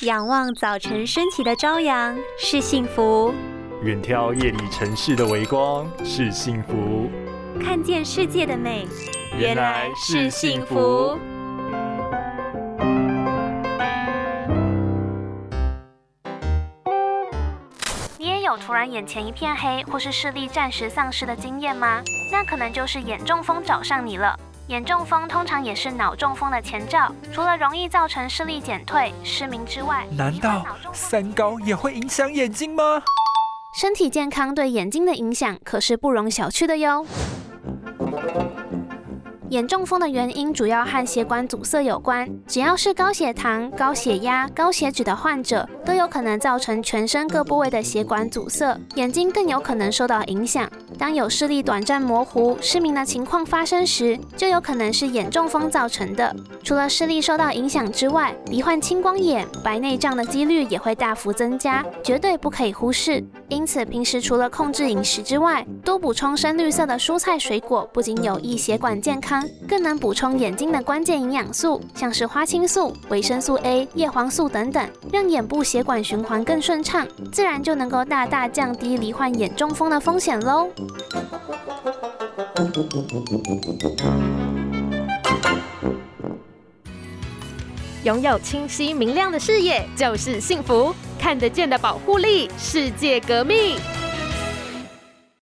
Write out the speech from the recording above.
仰望早晨升起的朝阳是幸福，远眺夜里城市的微光是幸福，看见世界的美原来是幸福。你也有突然眼前一片黑，或是视力暂时丧失的经验吗？那可能就是眼中风找上你了。眼中风通常也是脑中风的前兆，除了容易造成视力减退、失明之外，难道三高也会影响眼睛吗？身体健康对眼睛的影响可是不容小觑的哟。眼中风的原因主要和血管阻塞有关，只要是高血糖、高血压、高血脂的患者，都有可能造成全身各部位的血管阻塞，眼睛更有可能受到影响。当有视力短暂模糊、失明的情况发生时，就有可能是眼中风造成的。除了视力受到影响之外，罹患青光眼、白内障的几率也会大幅增加，绝对不可以忽视。因此，平时除了控制饮食之外，多补充深绿色的蔬菜水果，不仅有益血管健康，更能补充眼睛的关键营养素，像是花青素、维生素 A、叶黄素等等，让眼部血管循环更顺畅，自然就能够大大降低罹患眼中风的风险喽。拥有清晰明亮的视野就是幸福，看得见的保护力，世界革命。